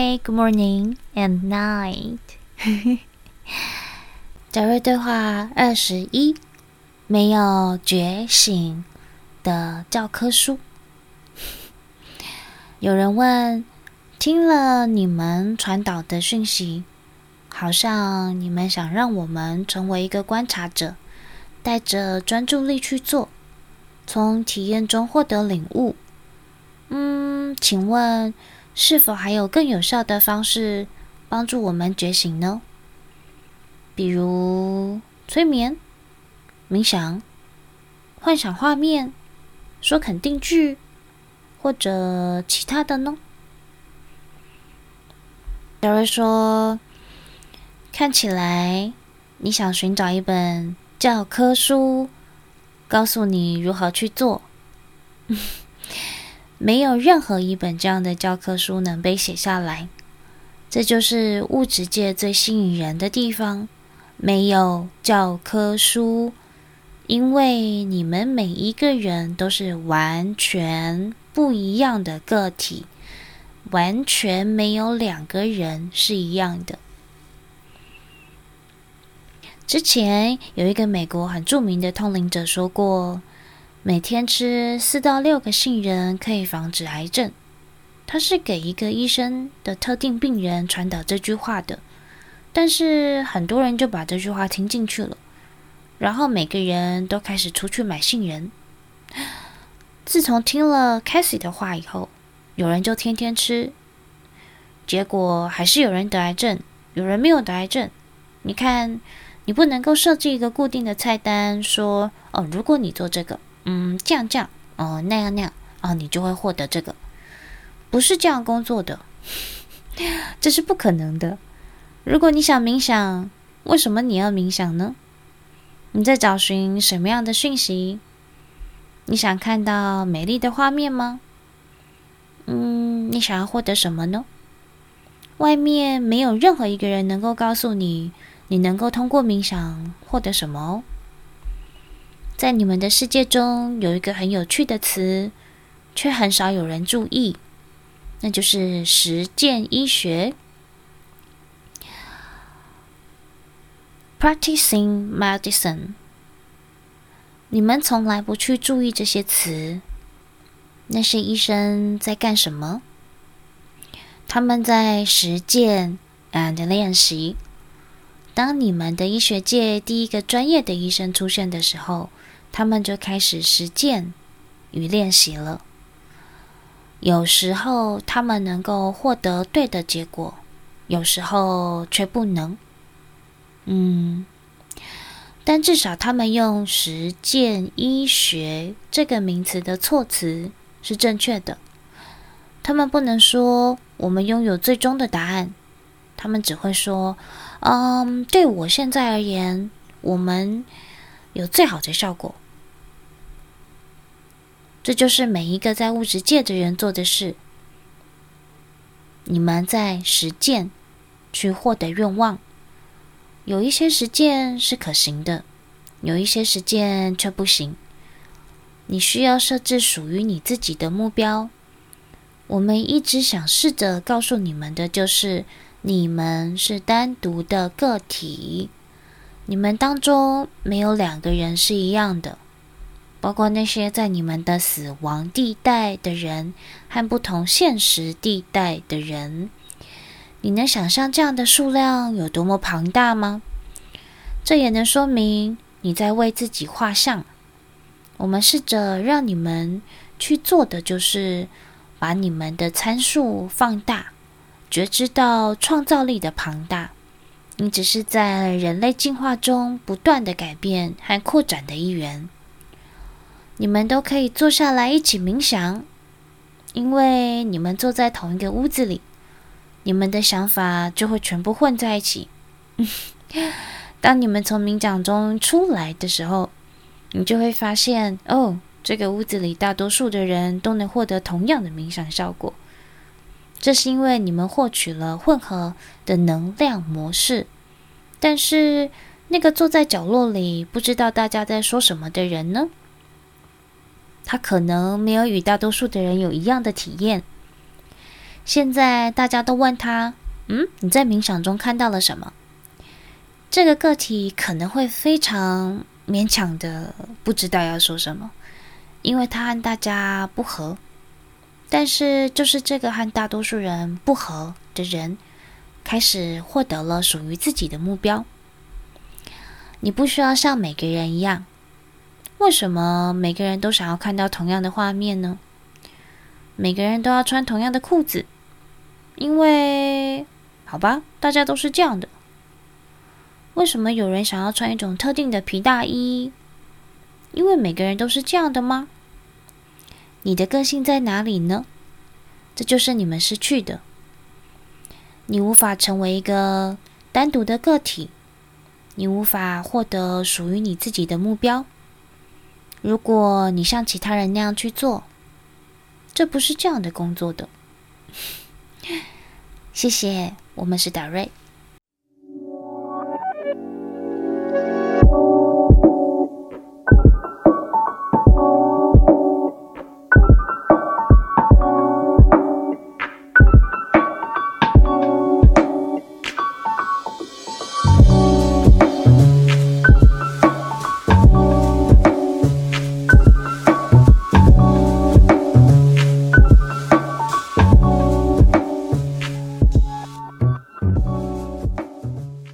Good morning and night。早日对话二十一，没有觉醒的教科书。有人问：听了你们传导的讯息，好像你们想让我们成为一个观察者，带着专注力去做，从体验中获得领悟。嗯，请问是否还有更有效的方式帮助我们觉醒呢？比如催眠、冥想、幻想画面、说肯定句，或者其他的呢？有人说，看起来你想寻找一本教科书，告诉你如何去做。没有任何一本这样的教科书能被写下来，这就是物质界最吸引人的地方。没有教科书，因为你们每一个人都是完全不一样的个体，完全没有两个人是一样的。之前有一个美国很著名的通灵者说过。每天吃四到六个杏仁可以防止癌症。他是给一个医生的特定病人传导这句话的，但是很多人就把这句话听进去了，然后每个人都开始出去买杏仁。自从听了 Cassie 的话以后，有人就天天吃，结果还是有人得癌症，有人没有得癌症。你看，你不能够设置一个固定的菜单，说哦，如果你做这个。嗯，这样这样，哦，那样那样，哦，你就会获得这个，不是这样工作的，这是不可能的。如果你想冥想，为什么你要冥想呢？你在找寻什么样的讯息？你想看到美丽的画面吗？嗯，你想要获得什么呢？外面没有任何一个人能够告诉你，你能够通过冥想获得什么哦。在你们的世界中，有一个很有趣的词，却很少有人注意，那就是实践医学 （practicing medicine）。你们从来不去注意这些词，那些医生在干什么？他们在实践 and 练习。当你们的医学界第一个专业的医生出现的时候，他们就开始实践与练习了。有时候他们能够获得对的结果，有时候却不能。嗯，但至少他们用“实践医学”这个名词的措辞是正确的。他们不能说我们拥有最终的答案，他们只会说：“嗯，对我现在而言，我们有最好的效果。”这就是每一个在物质界的人做的事。你们在实践，去获得愿望。有一些实践是可行的，有一些实践却不行。你需要设置属于你自己的目标。我们一直想试着告诉你们的就是，你们是单独的个体，你们当中没有两个人是一样的。包括那些在你们的死亡地带的人和不同现实地带的人，你能想象这样的数量有多么庞大吗？这也能说明你在为自己画像。我们试着让你们去做的就是把你们的参数放大，觉知到创造力的庞大。你只是在人类进化中不断的改变和扩展的一员。你们都可以坐下来一起冥想，因为你们坐在同一个屋子里，你们的想法就会全部混在一起。当你们从冥想中出来的时候，你就会发现，哦，这个屋子里大多数的人都能获得同样的冥想效果。这是因为你们获取了混合的能量模式。但是，那个坐在角落里不知道大家在说什么的人呢？他可能没有与大多数的人有一样的体验。现在大家都问他：“嗯，你在冥想中看到了什么？”这个个体可能会非常勉强的不知道要说什么，因为他和大家不合。但是，就是这个和大多数人不合的人，开始获得了属于自己的目标。你不需要像每个人一样。为什么每个人都想要看到同样的画面呢？每个人都要穿同样的裤子，因为，好吧，大家都是这样的。为什么有人想要穿一种特定的皮大衣？因为每个人都是这样的吗？你的个性在哪里呢？这就是你们失去的。你无法成为一个单独的个体，你无法获得属于你自己的目标。如果你像其他人那样去做，这不是这样的工作的。谢谢，我们是达瑞。